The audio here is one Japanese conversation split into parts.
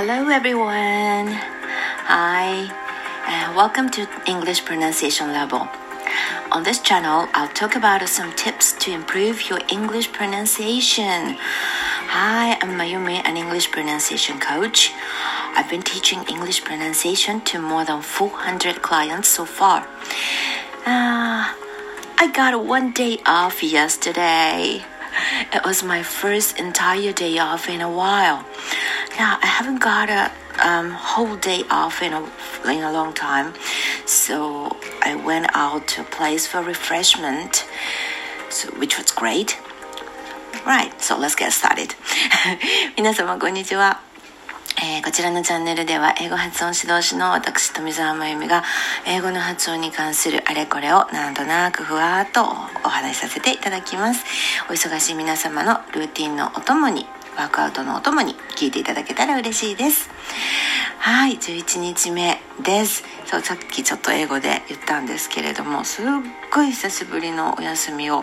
Hello everyone. Hi. and welcome to English Pronunciation Level. On this channel, I'll talk about some tips to improve your English pronunciation. Hi, I'm Mayumi, an English pronunciation coach. I've been teaching English pronunciation to more than 400 clients so far. Uh, I got one day off yesterday. It was my first entire day off in a while. Yeah, I haven't got a um, whole day off in a, in a long time. So I went out to a place for refreshment, so, which was great. Right, so let's get started. 皆様こんにちは。 えー、こちらのチャンネルでは英語発音指導士の私富澤まゆみが英語の発音に関するあれこれをなんとなくふわっとお話しさせていただきます。お忙しい皆様のルーティンのお供にワークアウトのお供に聞いていただけたら嬉しいです。はい11日目です。そうさっきちょっと英語で言ったんですけれどもすっごい久しぶりのお休みを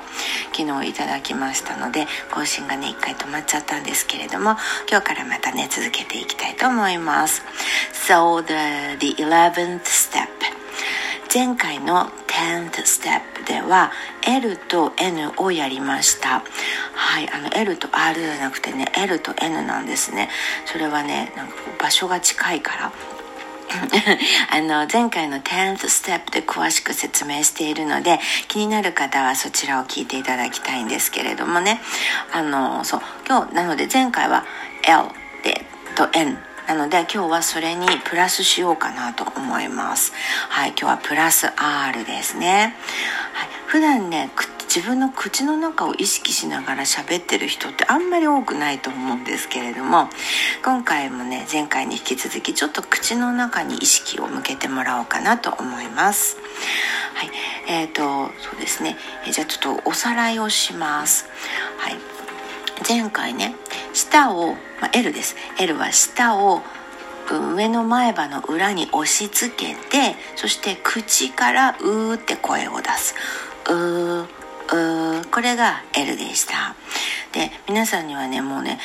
昨日いただきましたので更新がね一回止まっちゃったんですけれども今日からまたね続けていきたいと思います。So the, the 11th step 前回の 10th step では L と N をやりました。はいあの L と R じゃなくてね L と N なんですね。それはねなんか場所が近いから。あの前回の 10th step で詳しく説明しているので気になる方はそちらを聞いていただきたいんですけれどもね。あのそう今日なので前回は L でと N なので今日はそれにプラスしようかなと思います。はい今日はプラス R ですね、はい、普段ね自分の口の中を意識しながら喋ってる人ってあんまり多くないと思うんですけれども今回もね前回に引き続きちょっと口の中に意識を向けてもらおうかなと思います。はいえーとそうですね。じゃあちょっとおさらいをします。はい前回ね舌を、まあ、L です。L は舌を上の前歯の裏に押し付けてそして口から「う」って声を出す「うー」うこれが L でした。で皆さんにはねもうね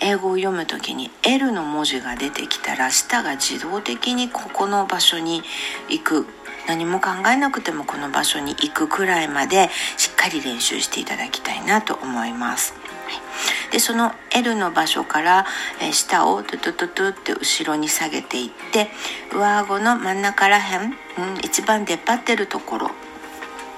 英語を読む時に L の文字が出てきたら舌が自動的にここの場所に行く。何も考えなくてもこの場所に行くくらいまでしっかり練習していただきたいなと思います。はい。でその L の場所から、え下をトゥトゥトゥトゥって後ろに下げていって上顎の真ん中らへん、うん、一番出っ張ってるところ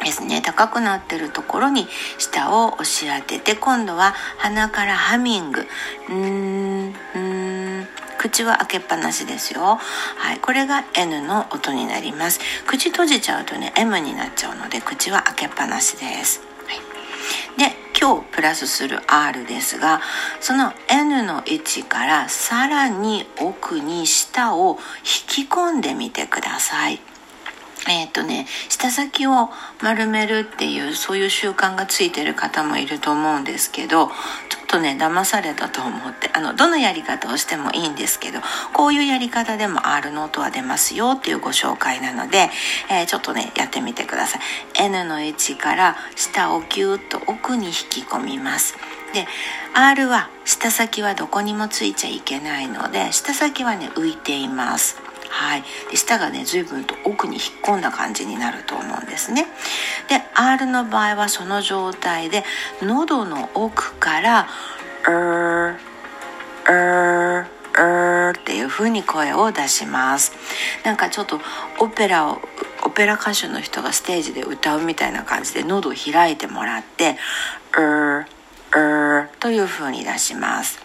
ですね。高くなってるところに舌を押し当てて今度は鼻からハミング。うんうん。口は開けっぱなしですよ。はい。これが N の音になります。口閉じちゃうとね M になっちゃうので口は開けっぱなしです、今日プラスする R ですがその N の位置からさらに奥に舌を引き込んでみてください。えっ、ー、とね舌先を丸めるっていうそういう習慣がついてる方もいると思うんですけどちょっとね騙されたと思ってあのどのやり方をしてもいいんですけどこういうやり方でも R の音は出ますよっていうご紹介なので、えー、ちょっとねやってみてください。N の位置から下をギュッと奥に引き込みます。で R は舌先はどこにもついちゃいけないので舌先はね浮いています。はい、で舌がね随分と奥に引っ込んだ感じになると思うんですね。で R の場合はその状態で喉の奥から「うーうーうー」っていう風に声を出します。なんかちょっとオペラをオペラ歌手の人がステージで歌うみたいな感じで喉を開いてもらって「うーうー」という風に出します。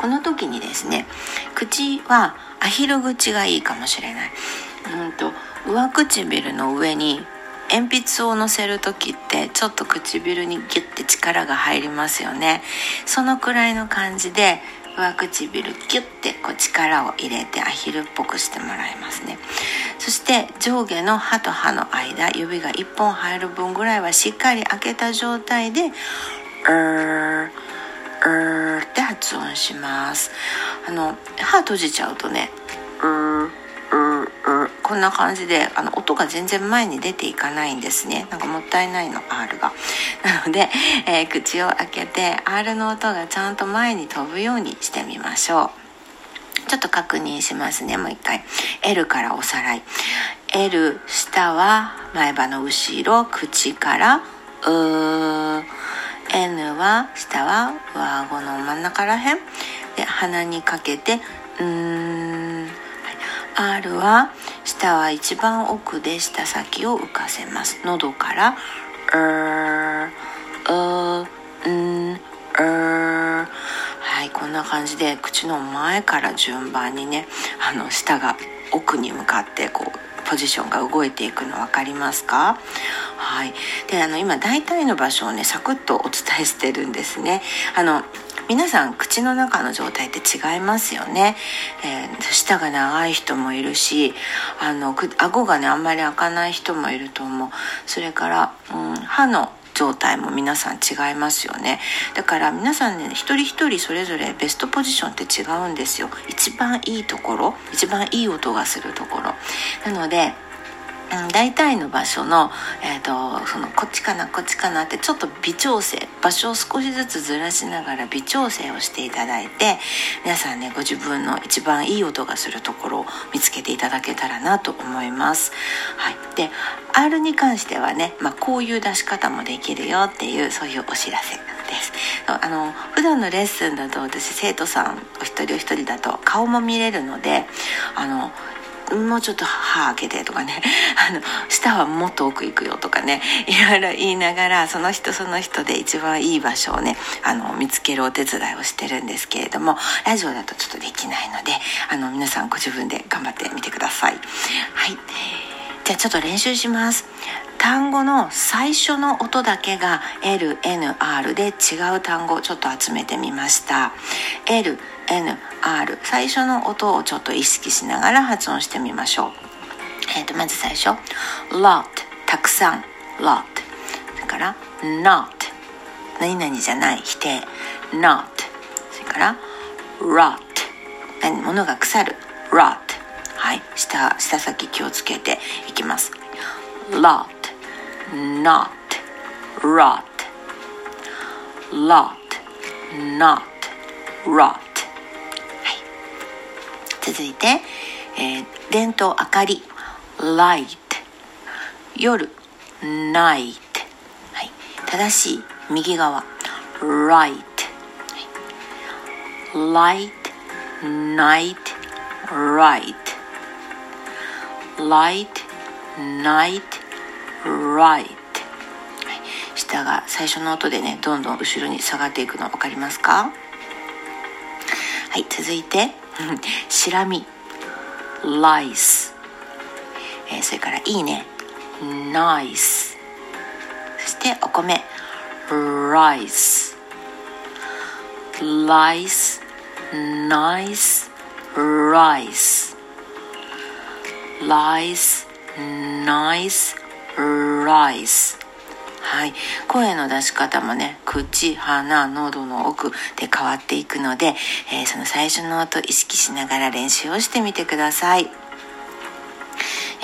この時にですね口はアヒル口がいいかもしれない。うんと上唇の上に鉛筆を乗せる時ってちょっと唇にギュッて力が入りますよねそのくらいの感じで上唇ギュッてこう力を入れてアヒルっぽくしてもらいますねそして上下の歯と歯の間指が1本入る分ぐらいはしっかり開けた状態で「うーうーって発音します。あの歯閉じちゃうとねうーううこんな感じであの音が全然前に出ていかないんですね。なんかもったいないの R が。なので、えー、口を開けて R の音がちゃんと前に飛ぶようにしてみましょう。ちょっと確認しますねもう一回。L からおさらい。L 下は前歯の後ろ口からうー N は下は上顎の真ん中らへん。で鼻にかけてうーん、R は下は一番奥で舌先を浮かせます。喉からうーうーんうーはいこんな感じで口の前から順番にねあの舌が奥に向かってこうポジションが動いていくの分かりますか？はい。であの今大体の場所をねサクッとお伝えしてるんですね。あの皆さん口の中の状態って違いますよね、えー、舌が長い人もいるしあの顎がねあんまり開かない人もいると思う。それから、うん、歯の状態も皆さん違いますよね。だから皆さんね一人一人それぞれベストポジションって違うんですよ。一番いいところ一番いい音がするところ。なのでうん、大体の場所の,、えーと、そのこっちかなこっちかなってちょっと微調整場所を少しずつずらしながら微調整をしていただいて皆さんねご自分の一番いい音がするところを見つけていただけたらなと思います。はい、で R に関してはね、まあ、こういう出し方もできるよっていうそういうお知らせです。あの普段のレッスンだと私生徒さんお一人お一人だと顔も見れるのであのもうちょっと歯開けてとかね。あの舌はもっと奥行くよとかね。いろいろ言いながらその人その人で一番いい場所をねあの見つけるお手伝いをしてるんですけれどもラジオだとちょっとできないのであの皆さんご自分で頑張ってみてください。はい。じゃあちょっと練習します。単語の最初の音だけが LNR で違う単語をちょっと集めてみました。LNR 最初の音をちょっと意識しながら発音してみましょう、えー、とまず最初。Lot たくさん。Lot それから not 何々じゃない。否定。Not それから rot 何？物が腐る。Rot はい。下下先気をつけていきます。Lot not rot lot not rot 続いて、えー、電灯明かり light 夜 night、はい、正しい右側 right、light night right light night right. 下が最初の音でねどんどん後ろに下がっていくの分かりますか？はい続いてシラミ lice、えー、それからいいね。nice そしてお米。rice lice nice rice lice nice rice. はい。声の出し方もね口鼻喉の奥で変わっていくので、えー、その最初の音意識しながら練習をしてみてください。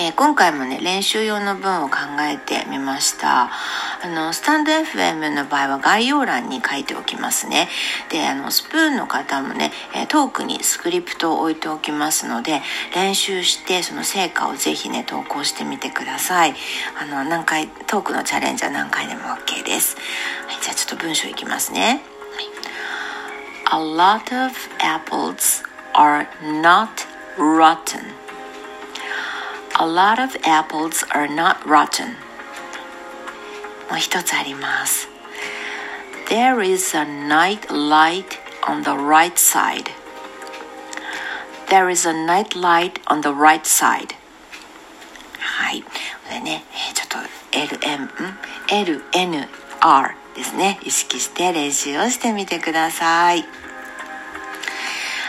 えー、今回もね練習用の文を考えてみました。あのスタンド FM の場合は概要欄に書いておきますね。であのスプーンの方もねトークにスクリプトを置いておきますので練習してその成果をぜひね投稿してみてください。あの何回トークのチャレンジは何回でも OK です、はい、じゃあちょっと文章いきますね、はい、A lot of apples are not rotten. A lot of apples are not rotten. もう一つあります。There is a night light on the right side. There is a night light on the right side. はい。これね、ちょっと LM、LNR ですね。意識して練習をしてみてください。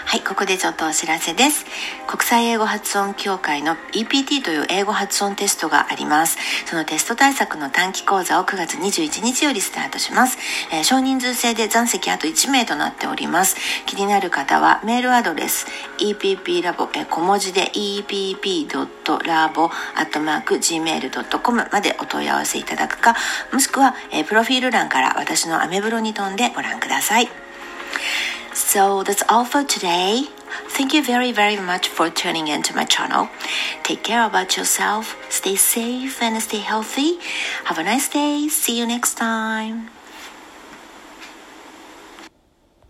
はい、ここでちょっとお知らせです。国際英語発音協会の EPT という英語発音テストがあります。そのテスト対策の短期講座を9月21日よりスタートします。えー、少人数制で残席あと1名となっております。気になる方はメールアドレス EPP ラボ、えー、小文字で epp.labo.gmail.com までお問い合わせいただくか、もしくは、えー、プロフィール欄から私のアメブロに飛んでご覧ください。So that's all for today. thank you very, very much for tuning into my channel. Take care about yourself, stay safe and stay healthy. Have a nice day. See you next time.